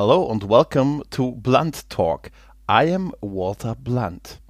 Hello and welcome to Blunt Talk. I am Walter Blunt.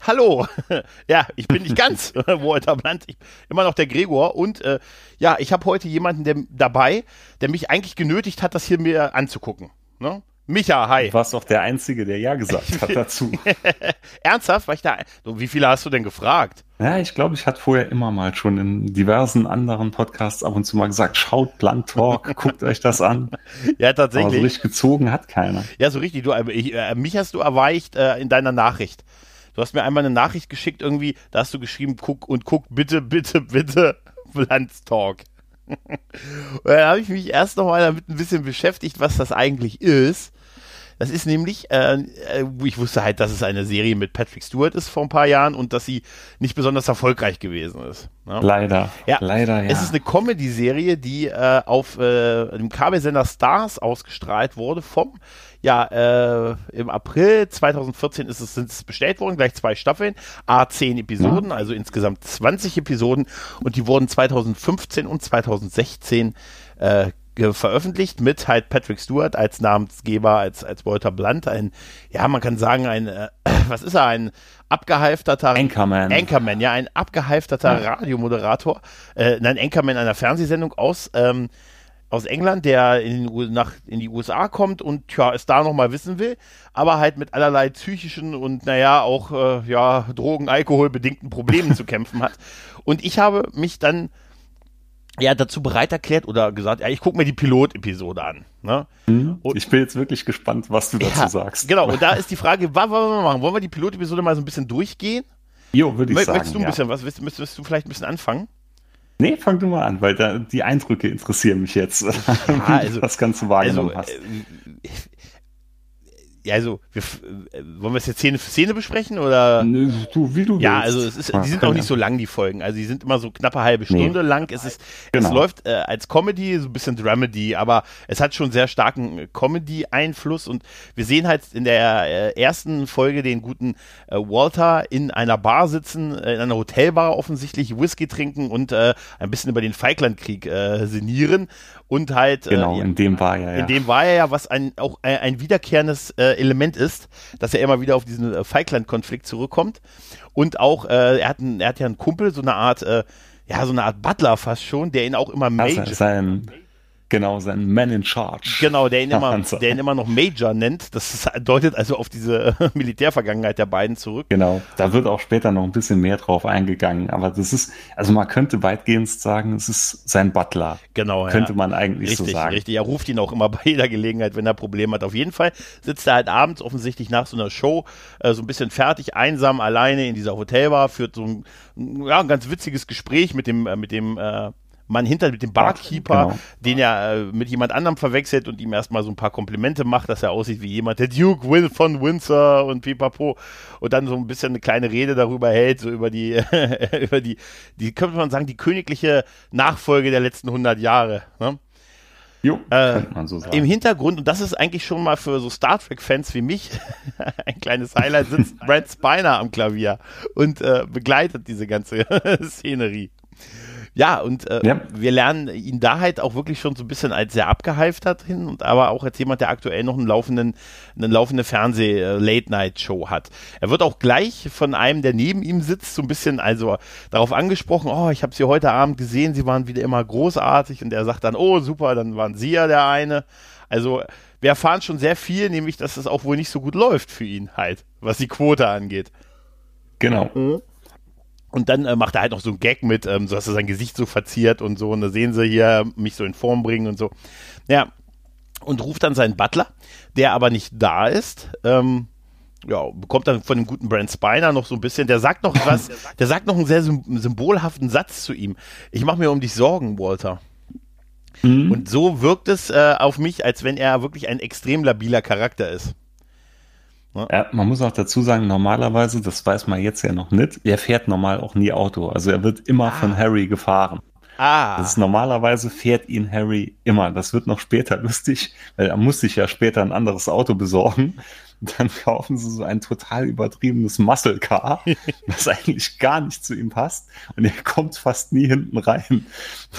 Hallo, ja, ich bin nicht ganz Walter Blunt, ich, immer noch der Gregor und äh, ja, ich habe heute jemanden der, dabei, der mich eigentlich genötigt hat, das hier mir anzugucken. Ne? Micha, hi. Du warst doch der Einzige, der Ja gesagt hat dazu. Ernsthaft? War ich da? Wie viele hast du denn gefragt? Ja, ich glaube, ich hatte vorher immer mal schon in diversen anderen Podcasts ab und zu mal gesagt, schaut Blunt Talk, guckt euch das an. Ja, tatsächlich. Aber so richtig gezogen hat keiner. Ja, so richtig. Du, äh, ich, äh, mich hast du erweicht äh, in deiner Nachricht. Du hast mir einmal eine Nachricht geschickt irgendwie, da hast du geschrieben, guck und guck bitte, bitte, bitte Blunt Talk. Da habe ich mich erst noch mal damit ein bisschen beschäftigt, was das eigentlich ist. Das ist nämlich, äh, äh, ich wusste halt, dass es eine Serie mit Patrick Stewart ist vor ein paar Jahren und dass sie nicht besonders erfolgreich gewesen ist. Ne? Leider. Ja, leider, ja. Es ist eine Comedy-Serie, die äh, auf äh, dem Kabelsender Stars ausgestrahlt wurde vom ja, äh, im April 2014 ist es, sind es bestellt worden, gleich zwei Staffeln, A10 Episoden, also insgesamt 20 Episoden und die wurden 2015 und 2016 äh, veröffentlicht mit halt Patrick Stewart als Namensgeber, als, als Walter Blunt, ein, ja, man kann sagen, ein, äh, was ist er, ein abgehalfterter Anchorman. Anchorman, ja, ein abgehalfterter ja. Radiomoderator, äh, nein, Anchorman einer Fernsehsendung aus, ähm, aus England, der in, nach, in die USA kommt und ja, es da nochmal wissen will, aber halt mit allerlei psychischen und naja, auch äh, ja, Drogen, Alkohol bedingten Problemen zu kämpfen hat. Und ich habe mich dann ja dazu bereit erklärt oder gesagt, ja, ich gucke mir die Pilot-Episode an. Ne? Mhm. ich bin jetzt wirklich gespannt, was du dazu ja, sagst. Genau, und da ist die Frage, was wollen wir machen? Wollen wir die Pilot-Episode mal so ein bisschen durchgehen? Jo, würde ich Mö sagen. Möchtest du ein bisschen, was, willst, möchtest du vielleicht ein bisschen anfangen? Nee, fang du mal an, weil da, die Eindrücke interessieren mich jetzt, ja, also, das Ganze wahrgenommen also, hast. Ja, also, wir, äh, wollen wir es jetzt Szene für Szene besprechen oder? Nö, du, wie du Ja, willst. also es ist, die sind auch nicht so lang, die Folgen. Also die sind immer so knappe halbe Stunde nee. lang. Es ist, genau. es läuft äh, als Comedy, so ein bisschen Dramedy, aber es hat schon sehr starken äh, Comedy-Einfluss und wir sehen halt in der äh, ersten Folge den guten äh, Walter in einer Bar sitzen, äh, in einer Hotelbar offensichtlich, Whisky trinken und ein bisschen über den Falklandkrieg sinnieren und halt genau, äh, in dem war er ja. In dem war er ja, was ein auch ein, ein wiederkehrendes äh, Element ist, dass er immer wieder auf diesen äh, Falkland-Konflikt zurückkommt. Und auch, äh, er, hat ein, er hat ja einen Kumpel, so eine Art, äh, ja, so eine Art Butler fast schon, der ihn auch immer Major. Also sein, Genau, sein Man in Charge. Genau, der ihn immer, der ihn immer noch Major nennt. Das deutet also auf diese Militärvergangenheit der beiden zurück. Genau, da wird auch später noch ein bisschen mehr drauf eingegangen. Aber das ist, also man könnte weitgehend sagen, es ist sein Butler. Genau, Könnte ja. man eigentlich richtig, so sagen. Richtig, er ruft ihn auch immer bei jeder Gelegenheit, wenn er Probleme hat. Auf jeden Fall sitzt er halt abends offensichtlich nach so einer Show äh, so ein bisschen fertig, einsam, alleine in dieser Hotelbar, führt so ein, ja, ein ganz witziges Gespräch mit dem, äh, mit dem, äh, Mann hinter mit dem Barkeeper, genau. den er äh, mit jemand anderem verwechselt und ihm erstmal so ein paar Komplimente macht, dass er aussieht wie jemand, der Duke Will von Windsor und pipapo und dann so ein bisschen eine kleine Rede darüber hält, so über die, über die, die könnte man sagen, die königliche Nachfolge der letzten 100 Jahre. Ne? Jo, äh, man so sagen. Im Hintergrund, und das ist eigentlich schon mal für so Star Trek-Fans wie mich ein kleines Highlight, sitzt Brad Spiner am Klavier und äh, begleitet diese ganze Szenerie. Ja, und äh, ja. wir lernen ihn da halt auch wirklich schon so ein bisschen als sehr abgehalftert hin und aber auch als jemand, der aktuell noch einen laufenden, eine laufende Fernseh-Late-Night-Show hat. Er wird auch gleich von einem, der neben ihm sitzt, so ein bisschen also darauf angesprochen, oh, ich habe Sie heute Abend gesehen, Sie waren wieder immer großartig und er sagt dann, oh, super, dann waren Sie ja der eine. Also wir erfahren schon sehr viel, nämlich, dass es auch wohl nicht so gut läuft für ihn halt, was die Quote angeht. Genau. Mhm. Und dann äh, macht er halt noch so einen Gag mit, ähm, so dass er sein Gesicht so verziert und so. Und da sehen sie hier mich so in Form bringen und so. Ja. Und ruft dann seinen Butler, der aber nicht da ist. Ähm, ja, bekommt dann von dem guten Brent Spiner noch so ein bisschen, der sagt noch was, der sagt noch einen sehr symbolhaften Satz zu ihm. Ich mache mir um dich Sorgen, Walter. Mhm. Und so wirkt es äh, auf mich, als wenn er wirklich ein extrem labiler Charakter ist. Ne? Ja, man muss auch dazu sagen, normalerweise, das weiß man jetzt ja noch nicht, er fährt normal auch nie Auto. Also er wird immer ah. von Harry gefahren. Ah. Das ist normalerweise fährt ihn Harry immer. Das wird noch später lustig, weil er muss sich ja später ein anderes Auto besorgen. Dann kaufen sie so ein total übertriebenes Muscle Car, das eigentlich gar nicht zu ihm passt und er kommt fast nie hinten rein.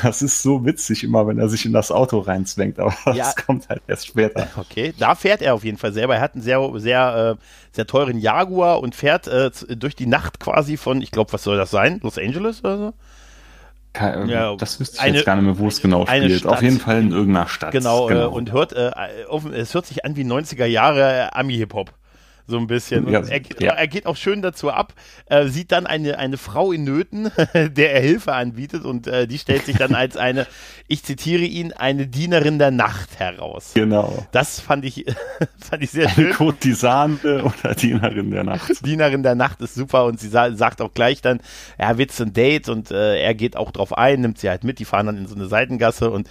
Das ist so witzig immer, wenn er sich in das Auto reinzwängt, aber das ja. kommt halt erst später. Okay, da fährt er auf jeden Fall selber. Er hat einen sehr, sehr, äh, sehr teuren Jaguar und fährt äh, durch die Nacht quasi von, ich glaube, was soll das sein? Los Angeles oder so? Kein, ja, das wüsste ich eine, jetzt gar nicht mehr, wo es genau spielt. Stadt. Auf jeden Fall in irgendeiner Stadt. Genau, genau. Äh, und hört, äh, es hört sich an wie 90er Jahre Ami-Hip-Hop so ein bisschen. Ja, er, ja. er, geht auch schön dazu ab, äh, sieht dann eine, eine Frau in Nöten, der er Hilfe anbietet und äh, die stellt sich dann als eine, ich zitiere ihn, eine Dienerin der Nacht heraus. Genau. Das fand ich, fand ich sehr schön. Kurtisane oder Dienerin der Nacht. Dienerin der Nacht ist super und sie sa sagt auch gleich dann, er wird ein Date und äh, er geht auch drauf ein, nimmt sie halt mit, die fahren dann in so eine Seitengasse und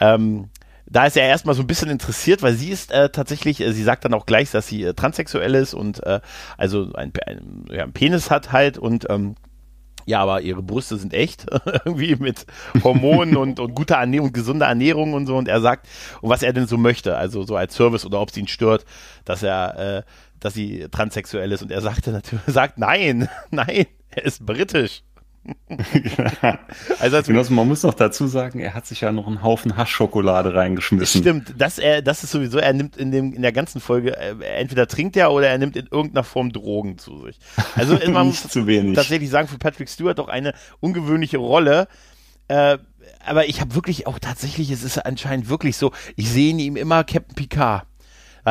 ähm, da ist er erstmal so ein bisschen interessiert, weil sie ist äh, tatsächlich, äh, sie sagt dann auch gleich, dass sie äh, transsexuell ist und äh, also ein, ein, ja, ein Penis hat halt und ähm, ja, aber ihre Brüste sind echt, irgendwie mit Hormonen und, und guter Ernährung, gesunder Ernährung und so. Und er sagt, und was er denn so möchte, also so als Service oder ob es ihn stört, dass er, äh, dass sie transsexuell ist. Und er sagte natürlich, sagt, nein, nein, er ist britisch. also Genossen, man muss noch dazu sagen, er hat sich ja noch einen Haufen Haschschokolade reingeschmissen. Stimmt, das, er, das ist sowieso, er nimmt in, dem, in der ganzen Folge, äh, entweder trinkt er oder er nimmt in irgendeiner Form Drogen zu sich. Also man muss tatsächlich sagen, für Patrick Stewart doch eine ungewöhnliche Rolle. Äh, aber ich habe wirklich auch tatsächlich, es ist anscheinend wirklich so, ich sehe in ihm immer Captain Picard.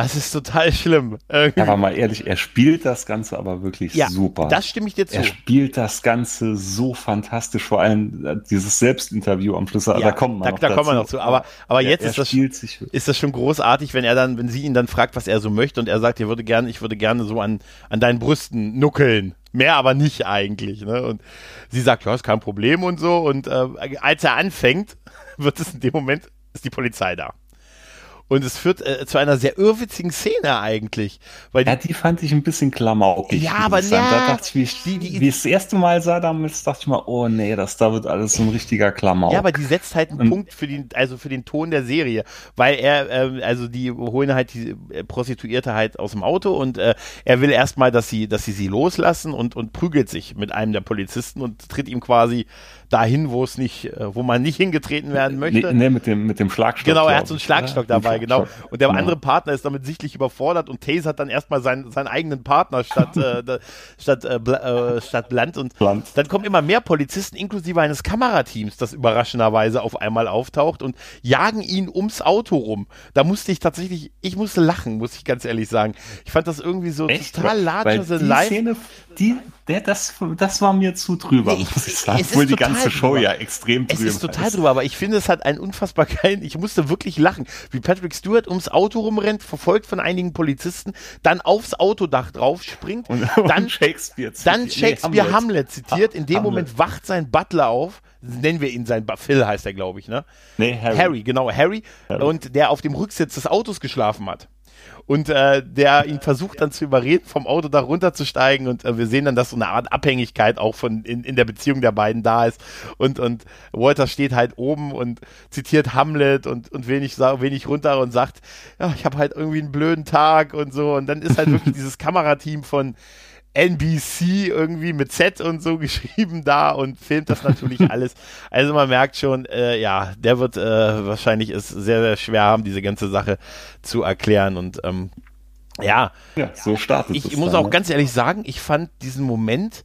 Das ist total schlimm. Irgendwie. Aber mal ehrlich, er spielt das Ganze aber wirklich ja, super. Das stimme ich dir zu. Er spielt das Ganze so fantastisch, vor allem äh, dieses Selbstinterview am Schluss. Ja, da kommt man da, noch da kommen wir noch zu. Aber, aber jetzt ist, das, ist das schon großartig, wenn er dann, wenn sie ihn dann fragt, was er so möchte und er sagt, er würde gerne, ich würde gerne so an, an deinen Brüsten nuckeln. Mehr aber nicht eigentlich. Ne? Und sie sagt, ja, ist kein Problem und so. Und äh, als er anfängt, wird es in dem Moment, ist die Polizei da. Und es führt äh, zu einer sehr irrwitzigen Szene eigentlich. Weil die, ja, die fand ich ein bisschen klamaukig. Ja, aber ja, Da dachte ich, wie ich, die, die, wie ich das erste Mal sah damals, dachte ich mal, oh nee, das da wird alles so ein richtiger Klamauk. Ja, aber die setzt halt einen Und, Punkt für den, also für den Ton der Serie. Weil er, äh, also die holen halt die äh, Prostituierte halt aus dem Auto und äh, er will erstmal, dass sie, dass sie sie loslassen und, und prügelt sich mit einem der Polizisten und tritt ihm quasi dahin, wo es nicht, äh, wo man nicht hingetreten werden möchte. Nee, nee mit dem, mit dem Schlagstock. Genau, er hat so einen Schlagstock oder? dabei, genau. Und der genau. andere Partner ist damit sichtlich überfordert und Taze hat dann erstmal seinen, seinen eigenen Partner statt, äh, statt, äh, äh, statt Blunt. Und Blunt. dann kommen immer mehr Polizisten, inklusive eines Kamerateams, das überraschenderweise auf einmal auftaucht und jagen ihn ums Auto rum. Da musste ich tatsächlich, ich musste lachen, muss ich ganz ehrlich sagen. Ich fand das irgendwie so Echt? total larger than life. Szene, die, der, das, das war mir zu drüber, nee, muss ich sagen. Obwohl die ganze Show drüber. ja extrem drüber ist. Es ist total ist. drüber, aber ich finde, es hat einen unfassbar geilen, ich musste wirklich lachen, wie Patrick Stewart ums Auto rumrennt, verfolgt von einigen Polizisten, dann aufs Autodach drauf springt, und, dann und Shakespeare, zitiert. dann Shakespeare nee, Hamlet. Hamlet. zitiert, in dem Hamlet. Moment wacht sein Butler auf, nennen wir ihn sein, Phil heißt er, glaube ich, ne? Nee, Harry. Harry, genau, Harry, Harry, und der auf dem Rücksitz des Autos geschlafen hat und äh, der ihn versucht dann zu überreden, vom Auto da runterzusteigen. Und äh, wir sehen dann, dass so eine Art Abhängigkeit auch von in, in der Beziehung der beiden da ist. Und und Walter steht halt oben und zitiert Hamlet und und wenig wenig runter und sagt, ja, ich habe halt irgendwie einen blöden Tag und so. Und dann ist halt wirklich dieses Kamerateam von NBC irgendwie mit Z und so geschrieben da und filmt das natürlich alles. Also man merkt schon, äh, ja, der wird äh, wahrscheinlich es sehr, sehr schwer haben, diese ganze Sache zu erklären und ähm, ja, ja, so startet ich, muss dann, auch ne? ganz ehrlich sagen, ich fand diesen Moment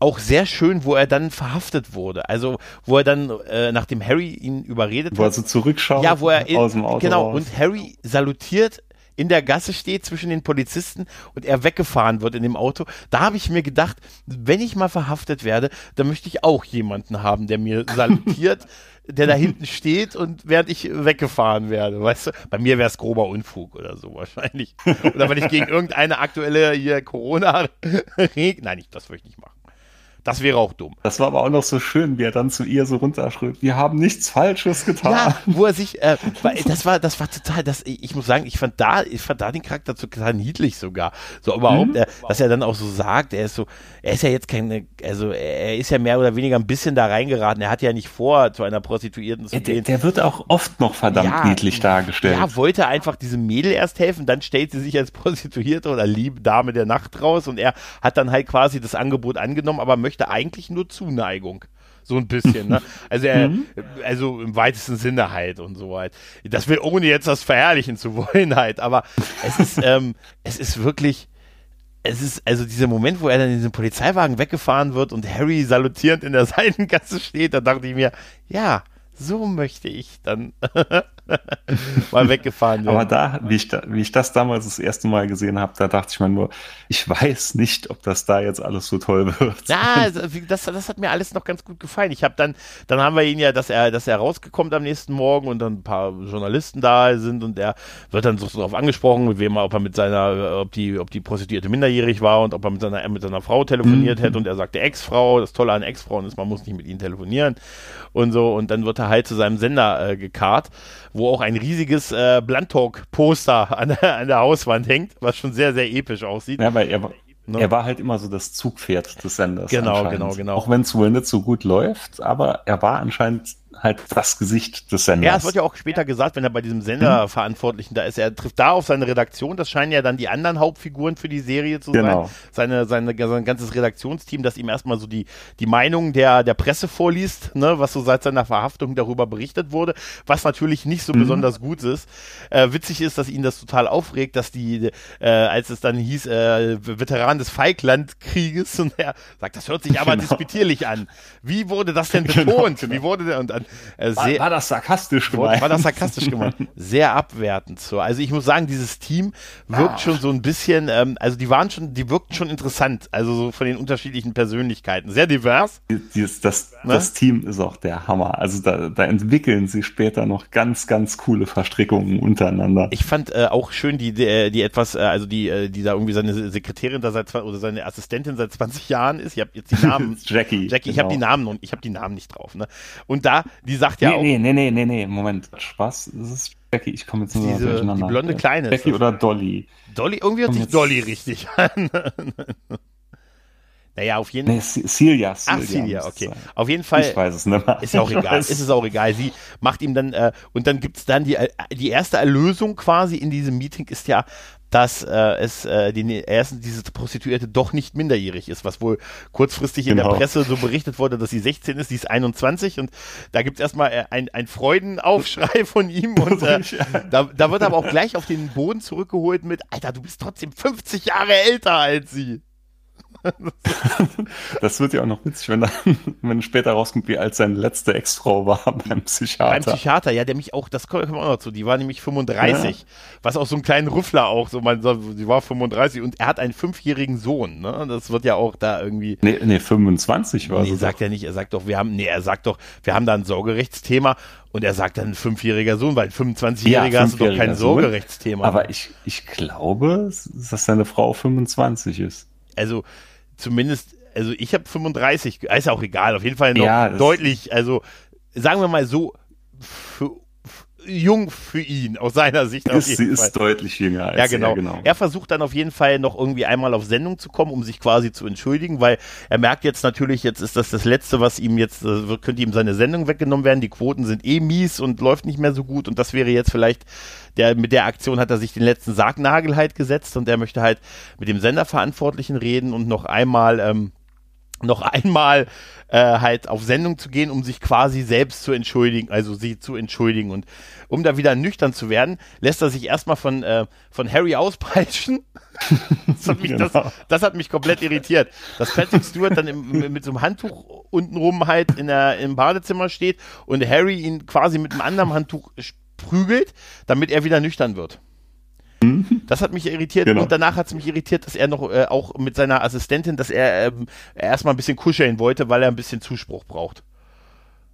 auch sehr schön, wo er dann verhaftet wurde. Also, wo er dann, äh, nachdem Harry ihn überredet wo hat. Wo er so zurückschaut. Ja, wo er in, aus dem Auto Genau, raus. und Harry salutiert in der Gasse steht zwischen den Polizisten und er weggefahren wird in dem Auto. Da habe ich mir gedacht, wenn ich mal verhaftet werde, dann möchte ich auch jemanden haben, der mir salutiert, der da hinten steht und während ich weggefahren werde. Weißt du, bei mir wäre es grober Unfug oder so wahrscheinlich. Oder wenn ich gegen irgendeine aktuelle hier Corona-Regel. Nein, ich, das würde ich nicht machen. Das wäre auch dumm. Das war aber auch noch so schön, wie er dann zu ihr so runterschritt. Wir haben nichts Falsches getan. Ja, wo er sich, äh, das war, das war total, das, ich muss sagen, ich fand da, ich fand da den Charakter total niedlich sogar. So überhaupt, mhm. äh, dass er dann auch so sagt, er ist so, er ist ja jetzt keine, also er ist ja mehr oder weniger ein bisschen da reingeraten. Er hat ja nicht vor, zu einer Prostituierten zu gehen. Der, der wird auch oft noch verdammt ja, niedlich dargestellt. Ja, wollte einfach diesem Mädel erst helfen, dann stellt sie sich als Prostituierte oder liebe Dame der Nacht raus und er hat dann halt quasi das Angebot angenommen, aber möchte möchte eigentlich nur Zuneigung. So ein bisschen, ne? Also er, mhm. also im weitesten Sinne halt und so halt. Das will, ohne jetzt das verherrlichen zu wollen halt, aber es ist, ähm, es ist wirklich, es ist also dieser Moment, wo er dann in diesem Polizeiwagen weggefahren wird und Harry salutierend in der Seitengasse steht, da dachte ich mir, ja, so möchte ich dann mal weggefahren werden. Aber da wie, ich da, wie ich das damals das erste Mal gesehen habe, da dachte ich mir nur, ich weiß nicht, ob das da jetzt alles so toll wird. Ja, also, das, das hat mir alles noch ganz gut gefallen. Ich habe dann, dann haben wir ihn ja, dass er, dass er rausgekommen am nächsten Morgen und dann ein paar Journalisten da sind und er wird dann so darauf angesprochen, mit wem er, ob er mit seiner, ob die, ob die Prostituierte minderjährig war und ob er mit seiner, mit seiner Frau telefoniert mhm. hätte und er sagte Ex-Frau. Das Tolle an Ex-Frauen ist, man muss nicht mit ihnen telefonieren und so und dann wird er halt zu seinem Sender äh, gekarrt wo auch ein riesiges äh, Blunt-Talk-Poster an, an, der Hauswand hängt, was schon sehr, sehr episch aussieht. Ja, weil er, ne? er war halt immer so das Zugpferd des Senders. Genau, genau, genau. Auch wenn es wohl nicht so gut läuft, aber er war anscheinend halt das Gesicht des Senders. Ja, es wird ja auch später gesagt, wenn er bei diesem Senderverantwortlichen da ist. Er trifft da auf seine Redaktion. Das scheinen ja dann die anderen Hauptfiguren für die Serie zu genau. sein. Seine, seine, sein ganzes Redaktionsteam, das ihm erstmal so die, die Meinung der, der Presse vorliest, ne, was so seit seiner Verhaftung darüber berichtet wurde, was natürlich nicht so mhm. besonders gut ist. Äh, witzig ist, dass ihn das total aufregt, dass die, äh, als es dann hieß, äh, Veteran des Feiglandkrieges, und er sagt, das hört sich aber genau. disputierlich an. Wie wurde das denn genau, betont? Genau, genau. Wie wurde der, und dann äh, war, war, das sarkastisch gemeint? War das sarkastisch gemeint? Sehr abwertend so. Also ich muss sagen, dieses Team wirkt ah. schon so ein bisschen, ähm, also die waren schon, die wirkten schon interessant, also so von den unterschiedlichen Persönlichkeiten. Sehr divers. Dieses, das, ne? das Team ist auch der Hammer. Also da, da entwickeln sie später noch ganz, ganz coole Verstrickungen untereinander. Ich fand äh, auch schön die, die, die etwas, äh, also die, äh, die da irgendwie seine Sekretärin da seit oder seine Assistentin seit 20 Jahren ist. Ich habe jetzt die Namen. Jackie. Jackie, genau. ich habe die Namen und ich habe die Namen nicht drauf. Ne? Und da, die sagt ja nee, auch. Nee, nee, nee, nee, nee, Moment. Spaß. Das ist Jackie, ich komme jetzt nur Diese, durcheinander. Die blonde Kleine. Jackie oder Dolly? Dolly, irgendwie hört sich Dolly richtig an. Naja, auf jeden Fall. Nee, Celia, Ach, Celia, okay. Auf jeden Fall. Ich weiß es nicht mehr. Ist auch egal. Ist es auch egal. Sie macht ihm dann, äh, und dann gibt's dann die, äh, die erste Erlösung quasi in diesem Meeting ist ja, dass äh, es äh, die ersten diese Prostituierte doch nicht minderjährig ist, was wohl kurzfristig in genau. der Presse so berichtet wurde, dass sie 16 ist, sie ist 21 und da gibt es erstmal äh, ein, ein Freudenaufschrei von ihm und äh, da, da wird aber auch gleich auf den Boden zurückgeholt mit, Alter, du bist trotzdem 50 Jahre älter als sie. das wird ja auch noch witzig, wenn, dann, wenn später rauskommt, wie alt seine letzte Ex-Frau war beim Psychiater. Beim Psychiater, ja, der mich auch, das kommt auch noch zu, die war nämlich 35, ja. was auch so ein kleinen Rüffler auch, so man sie war 35 und er hat einen fünfjährigen Sohn, ne? Das wird ja auch da irgendwie. Nee, nee 25 war Nee, sagt er nicht, er sagt doch, wir haben, nee, er sagt doch, wir haben da ein Sorgerechtsthema und er sagt dann ein fünfjähriger Sohn, weil ein 25-Jähriger ja, hast du doch kein Sorgerechtsthema. Aber ich, ich glaube, dass seine Frau 25 ist. Also, zumindest, also ich habe 35, ist ja auch egal, auf jeden Fall noch ja, deutlich, also sagen wir mal so, für, jung für ihn, aus seiner Sicht jeden sie Fall. ist deutlich jünger als ja, genau. er, genau. Er versucht dann auf jeden Fall noch irgendwie einmal auf Sendung zu kommen, um sich quasi zu entschuldigen, weil er merkt jetzt natürlich, jetzt ist das das Letzte, was ihm jetzt, äh, könnte ihm seine Sendung weggenommen werden, die Quoten sind eh mies und läuft nicht mehr so gut und das wäre jetzt vielleicht der, mit der Aktion hat er sich den letzten Sargnagel halt gesetzt und er möchte halt mit dem Senderverantwortlichen reden und noch einmal, ähm, noch einmal äh, halt auf Sendung zu gehen, um sich quasi selbst zu entschuldigen, also sie zu entschuldigen. Und um da wieder nüchtern zu werden, lässt er sich erstmal von, äh, von Harry auspeitschen. das, hat mich, genau. das, das, hat mich komplett irritiert. Dass Patrick Stewart dann im, mit so einem Handtuch untenrum halt in der, im Badezimmer steht und Harry ihn quasi mit einem anderen Handtuch prügelt, damit er wieder nüchtern wird. Das hat mich irritiert genau. und danach hat es mich irritiert, dass er noch äh, auch mit seiner Assistentin, dass er ähm, erstmal ein bisschen kuscheln wollte, weil er ein bisschen Zuspruch braucht.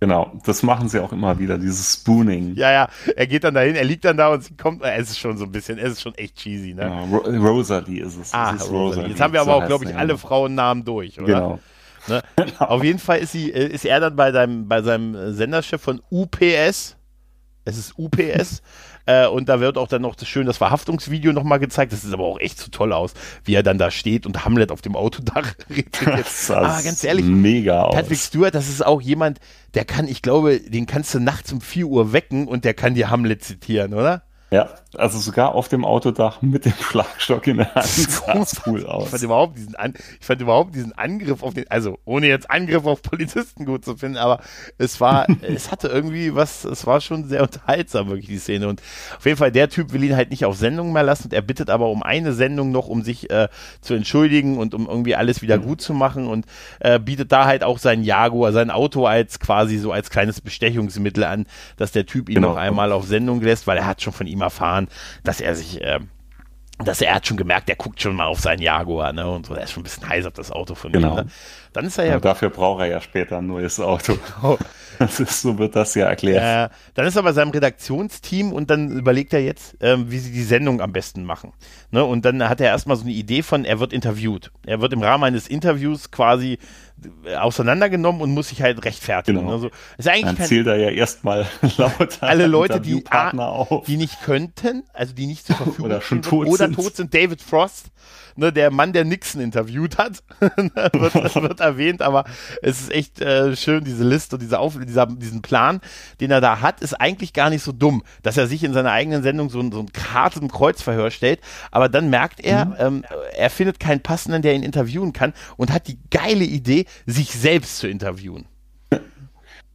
Genau, das machen sie auch immer wieder, dieses Spooning. Ja, ja, er geht dann dahin, er liegt dann da und sie kommt, äh, es ist schon so ein bisschen, es ist schon echt cheesy, ne? Ja, Rosalie ist es. Ah, ist Rosalie. Rosalie. Jetzt haben wir aber so auch, glaube ich, alle Frauennamen durch, oder? Genau. Ne? Genau. Auf jeden Fall ist, sie, äh, ist er dann bei seinem, bei seinem Senderchef von UPS. Es ist UPS. Äh, und da wird auch dann noch das schön das Verhaftungsvideo nochmal gezeigt. Das sieht aber auch echt zu toll aus, wie er dann da steht und Hamlet auf dem Autodach redet. aber ganz ehrlich, mega Patrick aus. Stewart, das ist auch jemand, der kann, ich glaube, den kannst du nachts um 4 Uhr wecken und der kann dir Hamlet zitieren, oder? Ja, also sogar auf dem Autodach mit dem Schlagstock in der Hand sah cool aus. Ich fand, überhaupt diesen An ich fand überhaupt diesen Angriff auf den, also ohne jetzt Angriff auf Polizisten gut zu finden, aber es war, es hatte irgendwie was, es war schon sehr unterhaltsam, wirklich die Szene. Und auf jeden Fall, der Typ will ihn halt nicht auf Sendung mehr lassen und er bittet aber um eine Sendung noch, um sich äh, zu entschuldigen und um irgendwie alles wieder mhm. gut zu machen und äh, bietet da halt auch sein Jaguar, sein Auto als quasi so als kleines Bestechungsmittel an, dass der Typ ihn genau. noch einmal auf Sendung lässt, weil er hat schon von ihm erfahren, dass er sich, äh, dass er hat schon gemerkt, der guckt schon mal auf seinen Jaguar, ne? Und so, der ist schon ein bisschen heiß auf das Auto von genau. ihm. Ne? Dann ist er ja. Und dafür braucht er ja später ein neues Auto. Oh. Das ist, so wird das ja erklärt. Äh, dann ist er bei seinem Redaktionsteam und dann überlegt er jetzt, ähm, wie sie die Sendung am besten machen. Ne? Und dann hat er erstmal so eine Idee von, er wird interviewt. Er wird im Rahmen eines Interviews quasi auseinandergenommen und muss sich halt rechtfertigen. Genau. Also, ist eigentlich Dann kein, zählt er ja erstmal laut alle Leute, die, A, die nicht könnten, also die nicht zur Verfügung oder schon tot oder sind. tot sind. David Frost, ne, der Mann, der Nixon interviewt hat, wird, wird, erwähnt, aber es ist echt äh, schön, diese Liste und diese Auf dieser, diesen Plan, den er da hat, ist eigentlich gar nicht so dumm, dass er sich in seiner eigenen Sendung so, so ein harten Kreuzverhör stellt, aber dann merkt er, mhm. ähm, er findet keinen passenden, der ihn interviewen kann und hat die geile Idee, sich selbst zu interviewen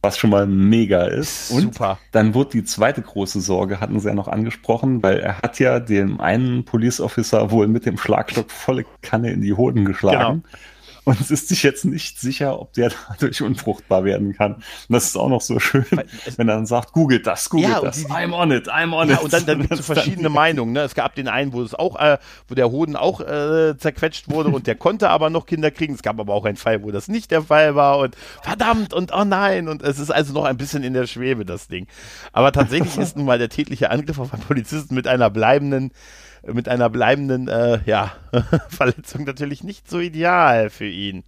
was schon mal mega ist. Und Super. dann wurde die zweite große Sorge, hatten sie ja noch angesprochen, weil er hat ja dem einen Police Officer wohl mit dem Schlagstock volle Kanne in die Hoden geschlagen. Genau und es ist sich jetzt nicht sicher, ob der dadurch unfruchtbar werden kann. Und das ist auch noch so schön, wenn er dann sagt, googelt das, googelt ja, das, die, I'm on it, I'm on ja, it. Und dann, dann gibt es verschiedene Meinungen. Ne? Es gab den einen, wo es auch, äh, wo der Hoden auch äh, zerquetscht wurde und der konnte aber noch Kinder kriegen. Es gab aber auch einen Fall, wo das nicht der Fall war und verdammt und oh nein und es ist also noch ein bisschen in der Schwebe, das Ding. Aber tatsächlich ist nun mal der tätliche Angriff auf einen Polizisten mit einer bleibenden mit einer bleibenden äh, ja, Verletzung natürlich nicht so ideal für ihn.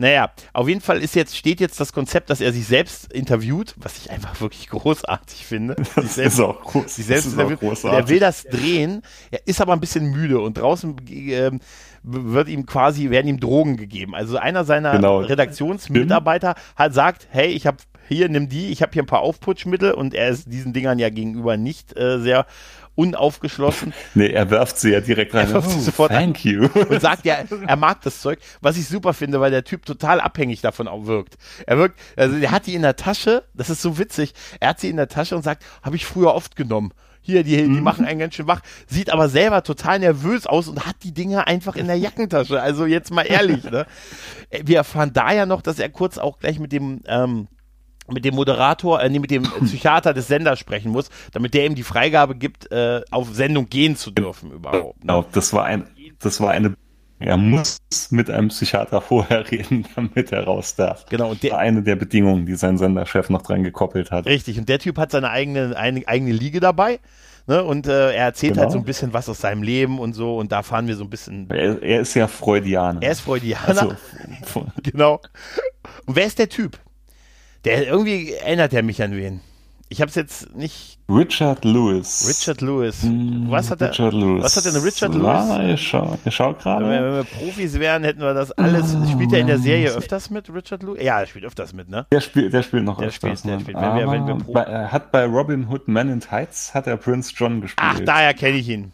Naja, auf jeden Fall ist jetzt, steht jetzt das Konzept, dass er sich selbst interviewt, was ich einfach wirklich großartig finde. Das selbst, ist auch, groß, sich selbst ist auch großartig. Er will das drehen, er ist aber ein bisschen müde und draußen äh, wird ihm quasi, werden ihm Drogen gegeben. Also einer seiner genau. Redaktionsmitarbeiter hat sagt, hey, ich habe hier, nimm die, ich habe hier ein paar Aufputschmittel und er ist diesen Dingern ja gegenüber nicht äh, sehr unaufgeschlossen. Nee, er wirft sie ja direkt rein. Er wirft sie sofort thank you. Und sagt ja, er mag das Zeug, was ich super finde, weil der Typ total abhängig davon auch wirkt. Er wirkt, also der hat die in der Tasche, das ist so witzig, er hat sie in der Tasche und sagt, habe ich früher oft genommen. Hier, die, die mhm. machen einen ganz schön wach, sieht aber selber total nervös aus und hat die Dinger einfach in der Jackentasche. Also jetzt mal ehrlich, ne? Wir erfahren da ja noch, dass er kurz auch gleich mit dem, ähm, mit dem Moderator, äh, nee, mit dem Psychiater des Senders sprechen muss, damit der ihm die Freigabe gibt, äh, auf Sendung gehen zu dürfen überhaupt. Ne? Genau, das war ein, das war eine, er muss mit einem Psychiater vorher reden, damit er raus darf. Genau, und der, eine der Bedingungen, die sein Senderchef noch dran gekoppelt hat. Richtig, und der Typ hat seine eigene, eine, eigene Liege dabei. Ne, und äh, er erzählt genau. halt so ein bisschen was aus seinem Leben und so, und da fahren wir so ein bisschen. Er, er ist ja Freudianer. Er ist Freudianer. Also, genau. Und wer ist der Typ? Der irgendwie erinnert er mich an wen. Ich habe es jetzt nicht. Richard Lewis. Richard Lewis. Hm, was hat Richard er? Lewis. Was hat denn Richard Lewis? ich schau, ich schau gerade. Wenn, wenn, wir Profis wären, hätten wir das alles. Oh, spielt er in der Serie öfters mit, Richard Lewis? Ja, er spielt öfters mit, ne? Der spielt, der spielt noch der öfters. Spielt, der spielt. Wenn wir, wenn wir bei, er hat bei Robin Hood Men in Tights hat er Prince John gespielt. Ach, daher kenne ich ihn.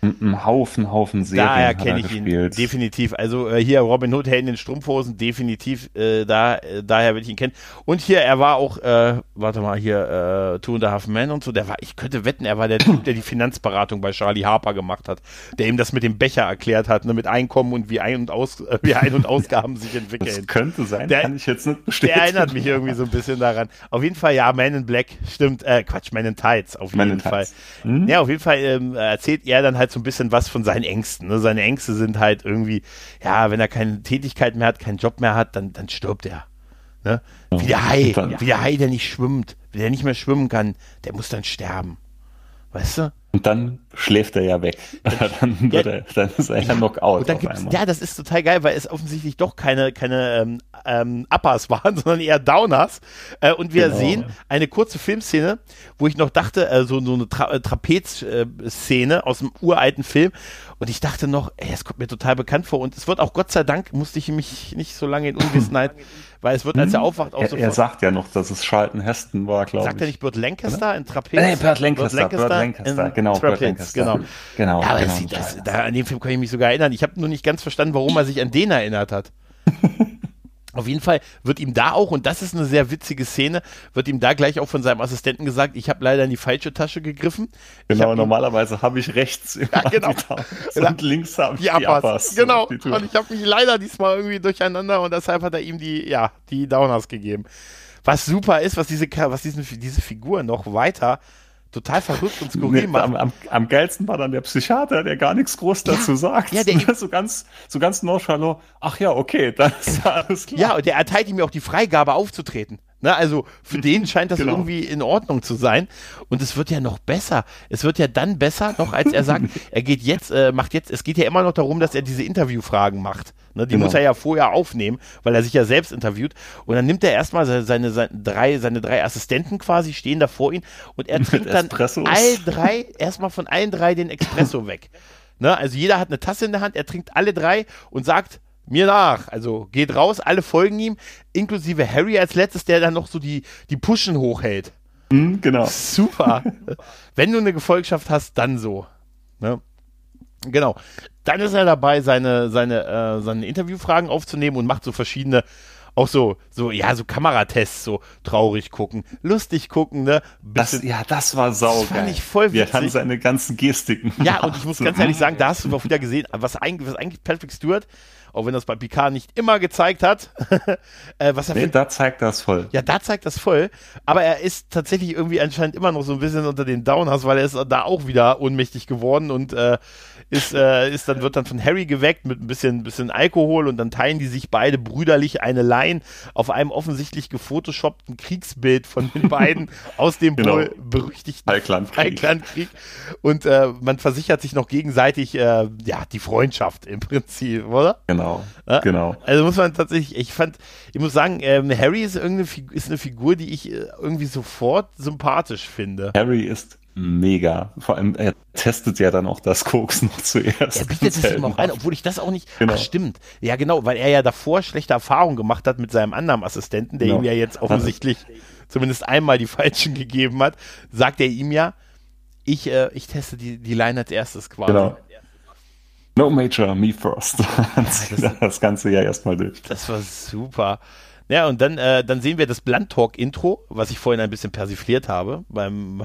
Ein Haufen, Haufen Serien. Daher kenne ich ihn definitiv. Also äh, hier Robin Hood, Helden in den Strumpfhosen, definitiv. Äh, da, äh, daher will ich ihn kennen. Und hier, er war auch, äh, warte mal, hier äh, Two and a Half Men und so. Der war, ich könnte wetten, er war der Typ, der die Finanzberatung bei Charlie Harper gemacht hat, der ihm das mit dem Becher erklärt hat, ne, mit Einkommen und wie Ein- und, Aus, äh, wie Ein- und Ausgaben sich entwickeln. Das könnte sein, der, kann ich jetzt nicht bestätigen. Der erinnert mich irgendwie so ein bisschen daran. Auf jeden Fall, ja, Man in Black, stimmt, äh, Quatsch, Man in Tights, auf Man jeden Fall. Mhm. Ja, auf jeden Fall ähm, erzählt er dann halt so ein bisschen was von seinen Ängsten. Ne? Seine Ängste sind halt irgendwie, ja, wenn er keine Tätigkeit mehr hat, keinen Job mehr hat, dann, dann stirbt er. Ne? Wie der Hai, wie der Hai, der nicht schwimmt, der nicht mehr schwimmen kann, der muss dann sterben. Weißt du? Und dann schläft er ja weg. dann, ja, er, dann ist er ja Knockout. Dann gibt's, ja, das ist total geil, weil es offensichtlich doch keine, keine ähm, ähm, Uppers waren, sondern eher Downers. Äh, und wir genau. sehen eine kurze Filmszene, wo ich noch dachte, äh, so, so eine Tra äh, Trapez-Szene aus einem uralten Film. Und ich dachte noch, ey, es kommt mir total bekannt vor. Und es wird auch Gott sei Dank, musste ich mich nicht so lange in Unwissenheit weil es wird, als er hm? aufwacht, auch er, sofort. Er sagt ja noch, dass es Charlton Heston war, glaube ich. Sagt er nicht Burt Lancaster in Trapez? Nee, Burt Lancaster, Burt Lancaster, Burt Lancaster Burt Lancaster. genau. Genau. Ja, aber genau, das, das, da, an den Film kann ich mich sogar erinnern. Ich habe nur nicht ganz verstanden, warum er sich an den erinnert hat. Auf jeden Fall wird ihm da auch, und das ist eine sehr witzige Szene, wird ihm da gleich auch von seinem Assistenten gesagt, ich habe leider in die falsche Tasche gegriffen. Genau, hab normalerweise habe ich rechts immer ja, genau. die und links habe ich die Uppers. Uppers genau, und ich habe mich leider diesmal irgendwie durcheinander und deshalb hat er ihm die, ja, die Downers gegeben. Was super ist, was diese, was diesen, diese Figur noch weiter total verrückt und skurril nee, am, am, am, geilsten war dann der Psychiater, der gar nichts groß dazu ja, sagt. Ja, der so ganz, so ganz nonchalant, ach ja, okay, dann ist alles klar. Ja, und der erteilt ihm ja auch die Freigabe aufzutreten. Ne, also für den scheint das genau. irgendwie in Ordnung zu sein. Und es wird ja noch besser. Es wird ja dann besser, noch als er sagt, er geht jetzt, äh, macht jetzt, es geht ja immer noch darum, dass er diese Interviewfragen macht. Ne, die genau. muss er ja vorher aufnehmen, weil er sich ja selbst interviewt. Und dann nimmt er erstmal seine, seine, drei, seine drei Assistenten quasi, stehen da vor ihm und er trinkt dann all drei, erstmal von allen drei den Espresso weg. Ne, also jeder hat eine Tasse in der Hand, er trinkt alle drei und sagt, mir nach. Also geht raus, alle folgen ihm, inklusive Harry als letztes, der dann noch so die, die Pushen hochhält. Mhm, genau. Super. Wenn du eine Gefolgschaft hast, dann so. Ne? Genau. Dann ist er dabei, seine, seine, äh, seine Interviewfragen aufzunehmen und macht so verschiedene, auch so, so, ja, so Kameratests, so traurig gucken, lustig gucken, ne? Das, ja, das war saugeil. Das fand ich voll witzig. Wir haben seine ganzen Gestiken. Ja, und ich muss ganz ehrlich sagen, da hast du auch wieder gesehen, was eigentlich, was eigentlich Patrick Stewart auch wenn das bei Picard nicht immer gezeigt hat. äh, was er nee, da zeigt das voll. Ja, da zeigt das voll. Aber er ist tatsächlich irgendwie anscheinend immer noch so ein bisschen unter den Downers, weil er ist da auch wieder ohnmächtig geworden und äh, ist, äh, ist dann, wird dann von Harry geweckt mit ein bisschen, bisschen Alkohol und dann teilen die sich beide brüderlich eine Line auf einem offensichtlich gefotoshoppten Kriegsbild von den beiden aus dem genau. berüchtigten Falklandkrieg. Und äh, man versichert sich noch gegenseitig äh, ja, die Freundschaft im Prinzip, oder? Genau. Ja? genau. Also muss man tatsächlich, ich fand, ich muss sagen, ähm, Harry ist, irgendeine, ist eine Figur, die ich äh, irgendwie sofort sympathisch finde. Harry ist mega. Vor allem, er testet ja dann auch das Koks noch zuerst. Er bietet es ihm auch ein, obwohl ich das auch nicht. Genau. Ach, stimmt. Ja, genau, weil er ja davor schlechte Erfahrungen gemacht hat mit seinem anderen Assistenten, der genau. ihm ja jetzt offensichtlich zumindest einmal die falschen gegeben hat, sagt er ihm ja, ich, äh, ich teste die, die Line als erstes quasi. Genau. No Major, me first. das, das Ganze ja erstmal durch. Das war super. Ja, und dann, äh, dann sehen wir das Blunt Talk Intro, was ich vorhin ein bisschen persifliert habe beim,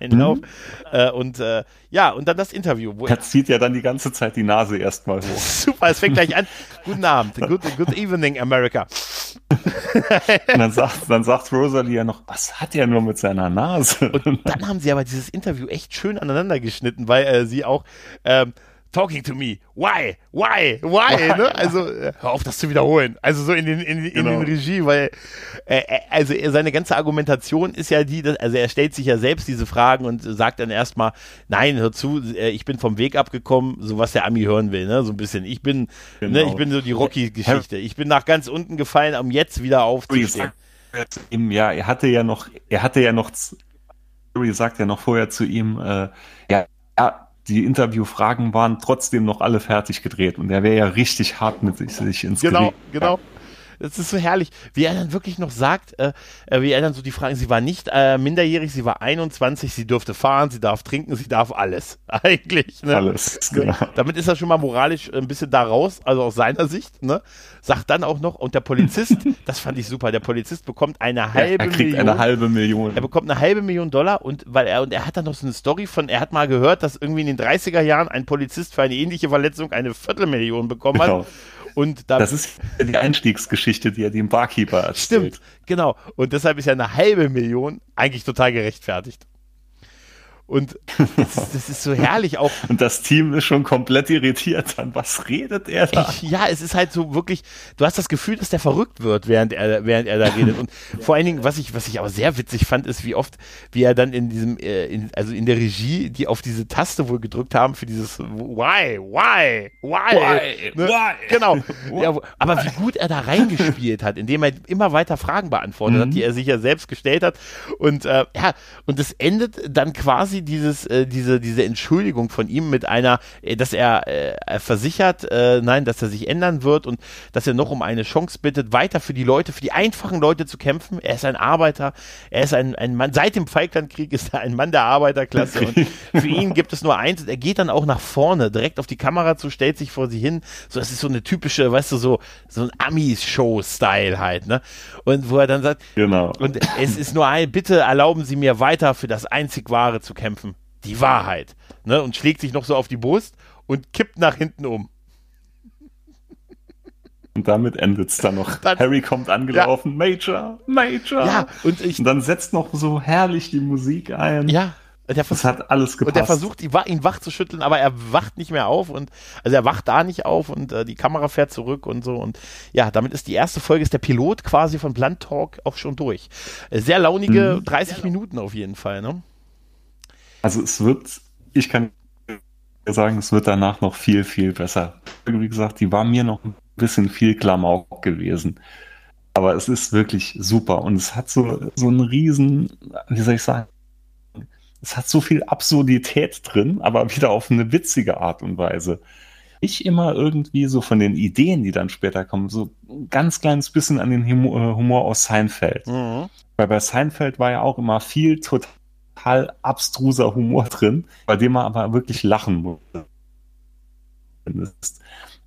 Einlauf. Mhm. Äh, und äh, ja, und dann das Interview. Wo er zieht ja dann die ganze Zeit die Nase erstmal hoch. Super, es fängt gleich an. Guten Abend, good, good evening, America. und dann sagt, dann sagt Rosalie ja noch, was hat er nur mit seiner Nase? Und dann haben sie aber dieses Interview echt schön aneinander geschnitten, weil äh, sie auch ähm, talking to me. Why? Why? Why? Ne? Also äh, hör auf, das zu wiederholen. Also so in den, in, in genau. den Regie, weil äh, äh also seine ganze Argumentation ist ja die, dass, also er stellt sich ja selbst diese Fragen und sagt dann erstmal, nein, hör zu, äh, ich bin vom Weg abgekommen, so was der Ami hören will, ne? So ein bisschen. Ich bin, ne, genau. ne, ich bin so die Rocky-Geschichte. Ich bin nach ganz unten gefallen, um jetzt wieder aufzustehen. Ja, er hatte ja noch, er hatte ja noch, Harry sagt ja noch vorher zu ihm, äh, ja, ja die Interviewfragen waren trotzdem noch alle fertig gedreht und er wäre ja richtig hart mit sich, sich ins Genau, Gericht. genau. Das ist so herrlich, wie er dann wirklich noch sagt, äh, äh, wie er dann so die Fragen, sie war nicht äh, minderjährig, sie war 21, sie durfte fahren, sie darf trinken, sie darf alles. Eigentlich. Ne? Alles, genau. Damit ist er schon mal moralisch ein bisschen da raus, also aus seiner Sicht. Ne? Sagt dann auch noch, und der Polizist, das fand ich super, der Polizist bekommt eine halbe ja, er kriegt Million. eine halbe Million. Er bekommt eine halbe Million Dollar und weil er, und er hat dann noch so eine Story von, er hat mal gehört, dass irgendwie in den 30er Jahren ein Polizist für eine ähnliche Verletzung eine Viertelmillion bekommen hat. Genau. Und da, das ist die Einstiegsgeschichte, die er dem Barkeeper erzählt. Stimmt, genau. Und deshalb ist ja eine halbe Million eigentlich total gerechtfertigt. Und das, das, ist so herrlich auch. Und das Team ist schon komplett irritiert dann. Was redet er da? Ich, ja, es ist halt so wirklich, du hast das Gefühl, dass der verrückt wird, während er, während er da redet. Und vor allen Dingen, was ich, was ich aber sehr witzig fand, ist, wie oft, wie er dann in diesem, äh, in, also in der Regie, die auf diese Taste wohl gedrückt haben für dieses Why, why, why, why, ne? why? Genau. Ja, aber wie gut er da reingespielt hat, indem er immer weiter Fragen beantwortet mhm. hat, die er sich ja selbst gestellt hat. Und äh, ja, und es endet dann quasi dieses, äh, diese, diese Entschuldigung von ihm mit einer, äh, dass er äh, versichert, äh, nein, dass er sich ändern wird und dass er noch um eine Chance bittet, weiter für die Leute, für die einfachen Leute zu kämpfen. Er ist ein Arbeiter, er ist ein, ein Mann, seit dem Falklandkrieg ist er ein Mann der Arbeiterklasse und für ihn gibt es nur eins, er geht dann auch nach vorne, direkt auf die Kamera zu, stellt sich vor sie hin, so, es ist so eine typische, weißt du, so, so ein Amis-Show-Style halt, ne? Und wo er dann sagt, genau. Und es ist nur ein, bitte erlauben Sie mir weiter für das einzig Wahre zu kämpfen. Die Wahrheit. Ne? Und schlägt sich noch so auf die Brust und kippt nach hinten um. Und damit endet es dann noch. Dann, Harry kommt angelaufen, ja. Major, Major. Ja, und, ich, und dann setzt noch so herrlich die Musik ein. Ja, der das hat alles gepasst. Und der versucht, ihn wach zu schütteln, aber er wacht nicht mehr auf und also er wacht da nicht auf und äh, die Kamera fährt zurück und so und ja, damit ist die erste Folge, ist der Pilot quasi von Blunt Talk auch schon durch. Äh, sehr launige mhm. 30 Minuten auf jeden Fall, ne? Also es wird, ich kann sagen, es wird danach noch viel, viel besser. Wie gesagt, die war mir noch ein bisschen viel Klamauk gewesen. Aber es ist wirklich super und es hat so, so einen riesen, wie soll ich sagen, es hat so viel Absurdität drin, aber wieder auf eine witzige Art und Weise. Ich immer irgendwie so von den Ideen, die dann später kommen, so ein ganz kleines bisschen an den Humor, äh, Humor aus Seinfeld. Mhm. Weil bei Seinfeld war ja auch immer viel total abstruser Humor drin, bei dem man aber wirklich lachen musste.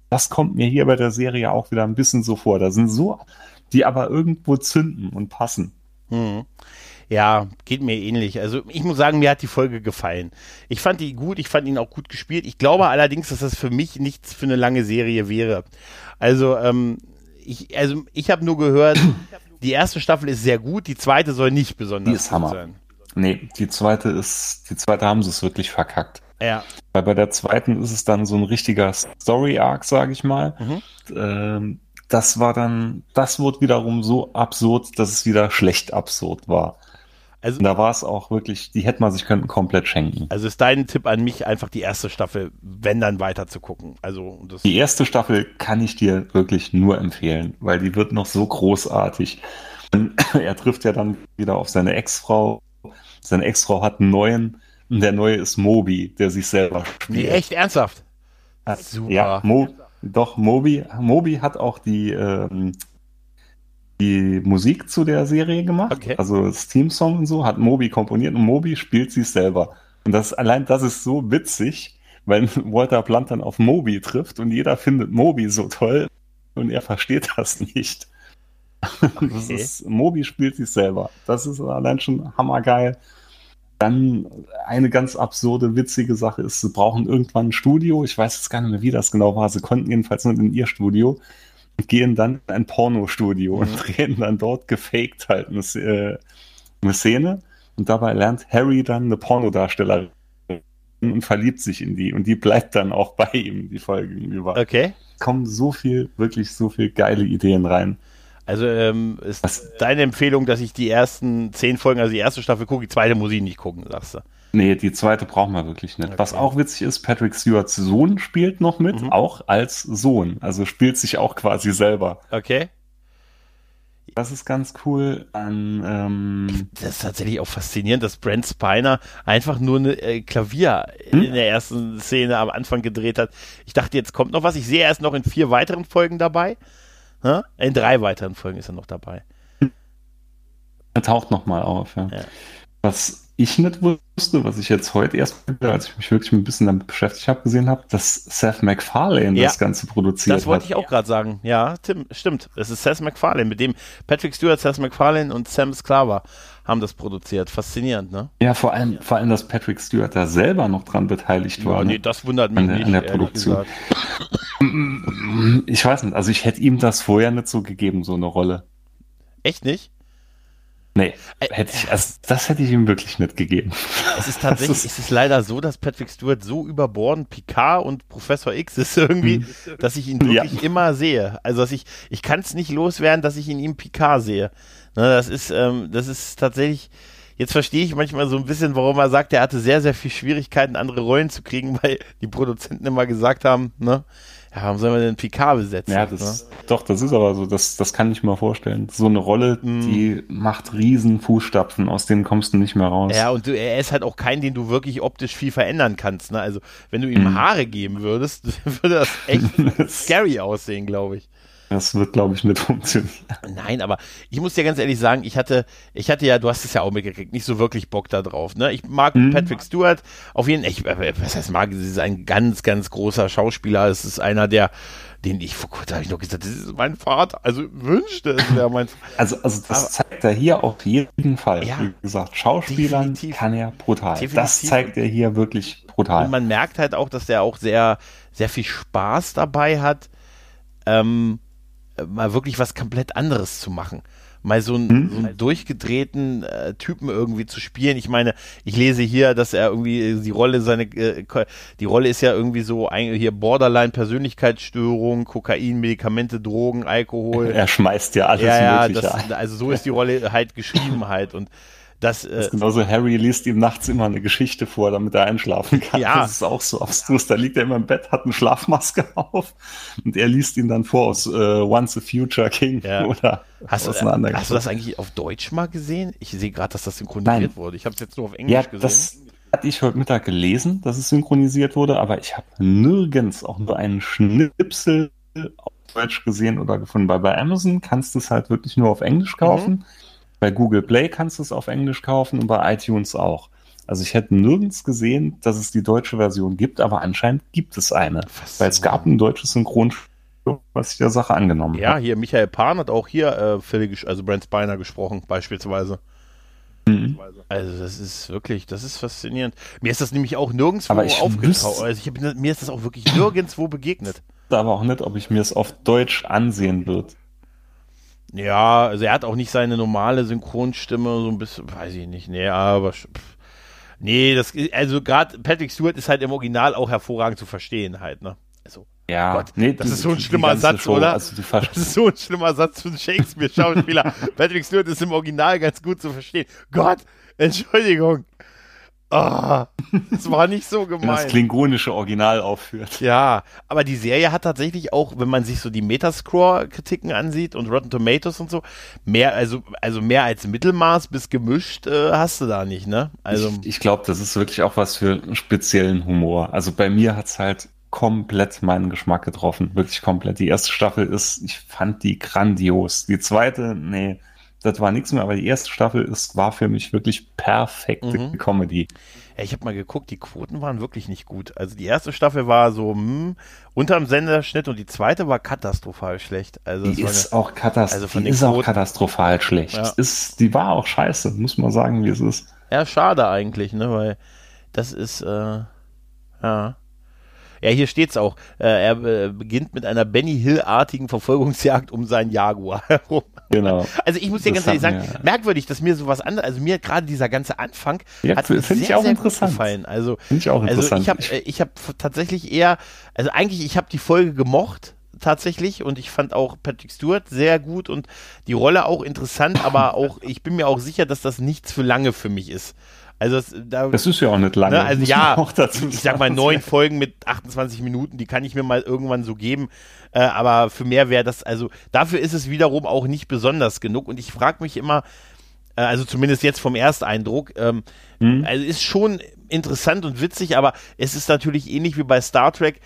Das kommt mir hier bei der Serie auch wieder ein bisschen so vor. Da sind so, die aber irgendwo zünden und passen. Mhm. Ja, geht mir ähnlich. Also ich muss sagen, mir hat die Folge gefallen. Ich fand die gut, ich fand ihn auch gut gespielt. Ich glaube allerdings, dass das für mich nichts für eine lange Serie wäre. Also, ähm, ich, also ich habe nur gehört, die erste Staffel ist sehr gut, die zweite soll nicht besonders die ist gut Hammer. sein. Nee, die zweite ist, die zweite haben sie es wirklich verkackt. Ja. Weil bei der zweiten ist es dann so ein richtiger Story-Arc, sage ich mal. Mhm. Ähm, das war dann, das wurde wiederum so absurd, dass es wieder schlecht absurd war. Also, da war es auch wirklich, die hätte man sich könnten komplett schenken. Also ist dein Tipp an mich, einfach die erste Staffel, wenn dann weiter zu gucken. Also die erste Staffel kann ich dir wirklich nur empfehlen, weil die wird noch so großartig. er trifft ja dann wieder auf seine Ex-Frau. Seine Ex-Frau hat einen neuen und der neue ist Moby, der sich selber spielt. Nee, echt ernsthaft? Super. Ja, Mo, doch, Moby, Moby hat auch die, ähm, die Musik zu der Serie gemacht. Okay. Also das Team-Song und so hat Moby komponiert und Moby spielt sie selber. Und das allein das ist so witzig, weil Walter Blunt dann auf Moby trifft und jeder findet Moby so toll und er versteht das nicht. Okay. Das ist, Moby spielt sich selber. Das ist allein schon hammergeil. Dann eine ganz absurde, witzige Sache ist, sie brauchen irgendwann ein Studio. Ich weiß jetzt gar nicht mehr, wie das genau war. Sie konnten jedenfalls nur in ihr Studio und gehen dann in ein Pornostudio mhm. und drehen dann dort gefaked halt eine, äh, eine Szene. Und dabei lernt Harry dann eine Pornodarstellerin und verliebt sich in die. Und die bleibt dann auch bei ihm die Folgen über. Okay. Kommen so viel, wirklich so viel geile Ideen rein. Also ähm, ist Was? deine Empfehlung, dass ich die ersten zehn Folgen, also die erste Staffel gucke, die zweite muss ich nicht gucken, sagst du? Nee, die zweite brauchen wir wirklich nicht. Okay. Was auch witzig ist, Patrick Stewarts Sohn spielt noch mit, mhm. auch als Sohn. Also spielt sich auch quasi selber. Okay. Das ist ganz cool. An, ähm das ist tatsächlich auch faszinierend, dass Brent Spiner einfach nur eine äh, Klavier hm? in der ersten Szene am Anfang gedreht hat. Ich dachte, jetzt kommt noch was. Ich sehe er ist noch in vier weiteren Folgen dabei. In drei weiteren Folgen ist er noch dabei. Er taucht noch mal auf, ja. ja. Was ich nicht wusste, was ich jetzt heute erst, als ich mich wirklich ein bisschen damit beschäftigt habe, gesehen habe, dass Seth MacFarlane ja, das Ganze produziert hat. Das wollte hat. ich auch gerade sagen. Ja, Tim, stimmt. Es ist Seth MacFarlane, mit dem Patrick Stewart, Seth MacFarlane und Sam Sklaver haben das produziert. Faszinierend, ne? Ja, vor allem, vor allem, dass Patrick Stewart da selber noch dran beteiligt ja, war. Nee, ne? das wundert mich an der, nicht. An der Produktion. Ich weiß nicht, also ich hätte ihm das vorher nicht so gegeben, so eine Rolle. Echt nicht? Nee, hätte ich, also das hätte ich ihm wirklich nicht gegeben. Es ist tatsächlich, ist, es ist leider so, dass Patrick Stewart so überbordend Picard und Professor X ist irgendwie, mhm. dass ich ihn wirklich ja. immer sehe. Also dass ich, ich kann es nicht loswerden, dass ich in ihm Picard sehe. Ne, das ist, ähm, das ist tatsächlich, jetzt verstehe ich manchmal so ein bisschen, warum er sagt, er hatte sehr, sehr viel Schwierigkeiten, andere Rollen zu kriegen, weil die Produzenten immer gesagt haben, ne, ja, warum sollen wir denn Picard besetzen? Ja, das, ne? doch, das ist aber so, das, das kann ich mir vorstellen. So eine Rolle, mm. die macht riesen Fußstapfen, aus denen kommst du nicht mehr raus. Ja, und du, er ist halt auch kein, den du wirklich optisch viel verändern kannst. Ne? Also, wenn du ihm mm. Haare geben würdest, würde das echt scary aussehen, glaube ich. Das wird, glaube ich, nicht funktionieren. Nein, aber ich muss dir ganz ehrlich sagen, ich hatte, ich hatte ja, du hast es ja auch mitgekriegt, nicht so wirklich Bock da drauf. Ne? Ich mag mhm. Patrick Stewart auf jeden Fall, äh, was heißt mag, es ist ein ganz, ganz großer Schauspieler. Es ist einer, der, den ich vor kurzem habe ich noch gesagt, das ist mein Vater. Also wünschte es wäre mein Vater. Also, also das aber, zeigt er hier auf jeden Fall. Ja, Wie gesagt, Schauspielern kann er brutal. Definitiv. Das zeigt er hier wirklich brutal. Und man merkt halt auch, dass er auch sehr, sehr viel Spaß dabei hat. Ähm, mal wirklich was komplett anderes zu machen. Mal so einen, hm? so einen durchgedrehten äh, Typen irgendwie zu spielen. Ich meine, ich lese hier, dass er irgendwie äh, die Rolle seine, äh, die Rolle ist ja irgendwie so ein, hier Borderline Persönlichkeitsstörung, Kokain, Medikamente, Drogen, Alkohol. Er schmeißt ja alles ja, ja, das, Also so ist die Rolle halt geschrieben halt und das, äh, das genauso Harry liest ihm nachts immer eine Geschichte vor, damit er einschlafen kann. Ja. Das ist auch so abstrus. Da liegt er immer im Bett, hat eine Schlafmaske auf und er liest ihn dann vor aus äh, Once a Future King ja. oder hast, aus einer anderen Hast du das eigentlich auf Deutsch mal gesehen? Ich sehe gerade, dass das synchronisiert Nein. wurde. Ich habe es jetzt nur auf Englisch ja, gesehen. Das hatte ich heute Mittag gelesen, dass es synchronisiert wurde, aber ich habe nirgends auch nur einen Schnipsel auf Deutsch gesehen oder gefunden. Weil bei Amazon kannst du es halt wirklich nur auf Englisch kaufen. Mhm. Bei Google Play kannst du es auf Englisch kaufen und bei iTunes auch. Also ich hätte nirgends gesehen, dass es die deutsche Version gibt, aber anscheinend gibt es eine. Was weil es gab ein deutsches Synchronspiel, was sich der Sache angenommen ja, hat. Ja, hier Michael Pan hat auch hier äh, Philly, also Brent Spiner gesprochen, beispielsweise. Mhm. Also das ist wirklich, das ist faszinierend. Mir ist das nämlich auch nirgendwo aufgetaucht. Also ich hab, mir ist das auch wirklich nirgendwo begegnet. Aber auch nicht, ob ich mir es auf Deutsch ansehen würde. Ja, also er hat auch nicht seine normale Synchronstimme, so ein bisschen, weiß ich nicht, nee, aber pff, nee, das also gerade Patrick Stewart ist halt im Original auch hervorragend zu verstehen halt, ne? Also ja, Gott, nee, das die, ist so ein schlimmer Satz, Show, oder? Also das ist so ein schlimmer Satz für einen Shakespeare-Schauspieler. Patrick Stewart ist im Original ganz gut zu verstehen. Gott, Entschuldigung. Oh, das war nicht so gemein. Wenn das klingonische Original aufführt. Ja, aber die Serie hat tatsächlich auch, wenn man sich so die Metascore-Kritiken ansieht und Rotten Tomatoes und so, mehr, also, also mehr als Mittelmaß bis gemischt äh, hast du da nicht, ne? Also. Ich, ich glaube, das ist wirklich auch was für einen speziellen Humor. Also bei mir hat es halt komplett meinen Geschmack getroffen. Wirklich komplett. Die erste Staffel ist, ich fand die grandios. Die zweite, nee das war nichts mehr, aber die erste Staffel ist, war für mich wirklich perfekte mhm. Comedy. Ja, ich habe mal geguckt, die Quoten waren wirklich nicht gut. Also die erste Staffel war so hm, unterm Senderschnitt und die zweite war katastrophal schlecht. Also die ist eine, auch, katast also die ist auch katastrophal schlecht. Ja. Ist, die war auch scheiße, muss man sagen, wie es ist. Ja, schade eigentlich, ne, weil das ist, äh, ja. Ja, hier steht's auch. Äh, er äh, beginnt mit einer Benny Hill-artigen Verfolgungsjagd um seinen Jaguar herum. Genau. Also ich muss dir ganz ehrlich sagen, wir, merkwürdig, dass mir sowas anderes, also mir gerade dieser ganze Anfang ja, hat mir sehr, ich auch sehr interessant. gefallen. Also, finde ich auch interessant. Also ich habe äh, ich hab tatsächlich eher, also eigentlich, ich habe die Folge gemocht, tatsächlich und ich fand auch Patrick Stewart sehr gut und die Rolle auch interessant, aber auch, ich bin mir auch sicher, dass das nichts für lange für mich ist. Also das, da, das ist ja auch nicht lange. Ne, also ja, ich sag mal neun Folgen mit 28 Minuten, die kann ich mir mal irgendwann so geben. Äh, aber für mehr wäre das, also dafür ist es wiederum auch nicht besonders genug. Und ich frage mich immer, äh, also zumindest jetzt vom Ersteindruck, ähm, mhm. also ist schon interessant und witzig, aber es ist natürlich ähnlich wie bei Star Trek.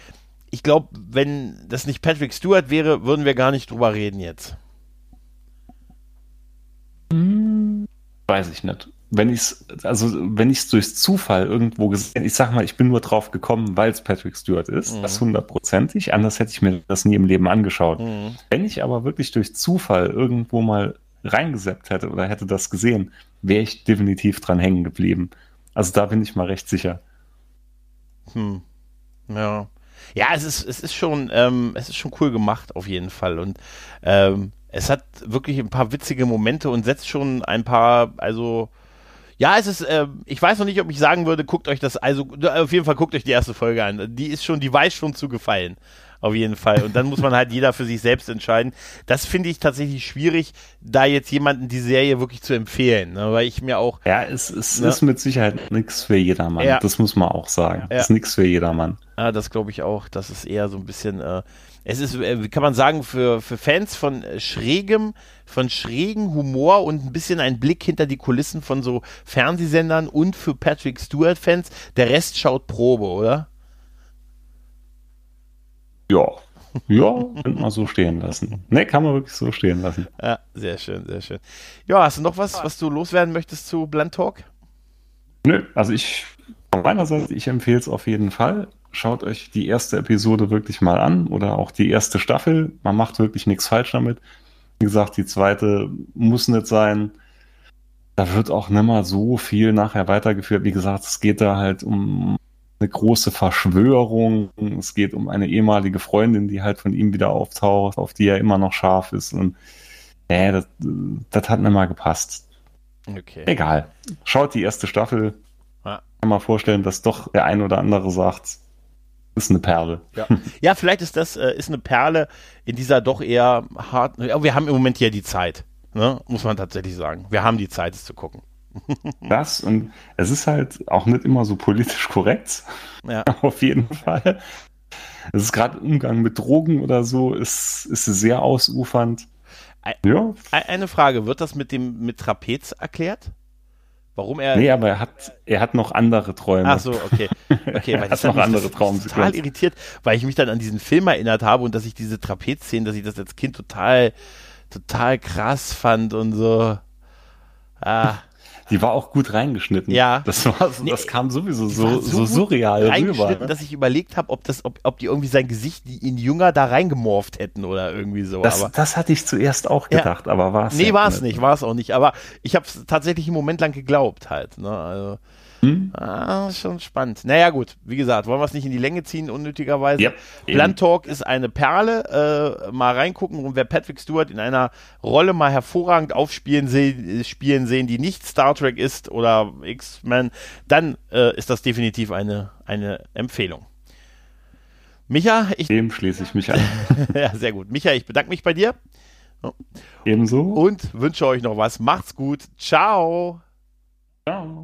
Ich glaube, wenn das nicht Patrick Stewart wäre, würden wir gar nicht drüber reden jetzt. Weiß ich nicht wenn ich es, also wenn ich es durch Zufall irgendwo gesehen, ich sag mal, ich bin nur drauf gekommen, weil es Patrick Stewart ist, mhm. das hundertprozentig, anders hätte ich mir das nie im Leben angeschaut. Mhm. Wenn ich aber wirklich durch Zufall irgendwo mal reingeseppt hätte oder hätte das gesehen, wäre ich definitiv dran hängen geblieben. Also da bin ich mal recht sicher. Hm. Ja. Ja, es ist, es ist schon, ähm, es ist schon cool gemacht, auf jeden Fall. Und ähm, es hat wirklich ein paar witzige Momente und setzt schon ein paar, also ja, es ist, äh, ich weiß noch nicht, ob ich sagen würde, guckt euch das, also auf jeden Fall guckt euch die erste Folge an. Die ist schon, die weiß schon zu gefallen. Auf jeden Fall. Und dann muss man halt jeder für sich selbst entscheiden. Das finde ich tatsächlich schwierig, da jetzt jemanden die Serie wirklich zu empfehlen, ne? weil ich mir auch. Ja, es, es ne? ist mit Sicherheit nichts für jedermann. Ja. Das muss man auch sagen. Ja. Es ist nichts für jedermann. Ja, das glaube ich auch. Das ist eher so ein bisschen, äh, es ist, äh, wie kann man sagen, für, für Fans von schrägem, von schrägen Humor und ein bisschen ein Blick hinter die Kulissen von so Fernsehsendern und für Patrick Stewart-Fans, der Rest schaut Probe, oder? Ja. Ja, könnte man so stehen lassen. Ne, kann man wirklich so stehen lassen. Ja, sehr schön, sehr schön. Ja, hast du noch was, was du loswerden möchtest zu Blunt Talk? Nö, also ich, von meiner Seite, ich empfehle es auf jeden Fall schaut euch die erste Episode wirklich mal an oder auch die erste Staffel. Man macht wirklich nichts falsch damit. Wie gesagt, die zweite muss nicht sein. Da wird auch nicht mal so viel nachher weitergeführt. Wie gesagt, es geht da halt um eine große Verschwörung. Es geht um eine ehemalige Freundin, die halt von ihm wieder auftaucht, auf die er immer noch scharf ist. Und äh, das, das hat nicht mal gepasst. Okay. Egal. Schaut die erste Staffel. Ah. Kann man vorstellen, dass doch der ein oder andere sagt, ist eine Perle. Ja, ja vielleicht ist das äh, ist eine Perle in dieser doch eher harten. Ja, wir haben im Moment ja die Zeit, ne? muss man tatsächlich sagen. Wir haben die Zeit, es zu gucken. das und es ist halt auch nicht immer so politisch korrekt. Ja. Auf jeden Fall. Es ist gerade Umgang mit Drogen oder so, ist, ist sehr ausufernd. ja. Eine Frage, wird das mit dem mit Trapez erklärt? Warum er. Nee, aber er hat, er hat noch andere Träume. Ach so, okay. Okay, er hat noch andere Träume. total irritiert, weil ich mich dann an diesen Film erinnert habe und dass ich diese Trapezszenen, dass ich das als Kind total, total krass fand und so. Ah. Die war auch gut reingeschnitten. Ja. Das, war, das kam sowieso so, so, so surreal rüber. Ne? Dass ich überlegt habe, ob, ob, ob die irgendwie sein Gesicht die ihn jünger da reingemorft hätten oder irgendwie so. Das, aber, das hatte ich zuerst auch gedacht, ja. aber war es Nee, war es nicht, war es auch nicht. Aber ich habe es tatsächlich einen Moment lang geglaubt halt. Ne? Also, hm? Ah, schon spannend. Naja, gut, wie gesagt, wollen wir es nicht in die Länge ziehen, unnötigerweise. Yep, Blunt Talk ist eine Perle. Äh, mal reingucken und wer Patrick Stewart in einer Rolle mal hervorragend aufspielen se spielen sehen, die nicht Star Trek ist oder X-Men, dann äh, ist das definitiv eine, eine Empfehlung. Micha, ich. Dem schließe ich mich an. ja, sehr gut. Micha, ich bedanke mich bei dir. Ebenso. Und wünsche euch noch was. Macht's gut. Ciao. Ciao.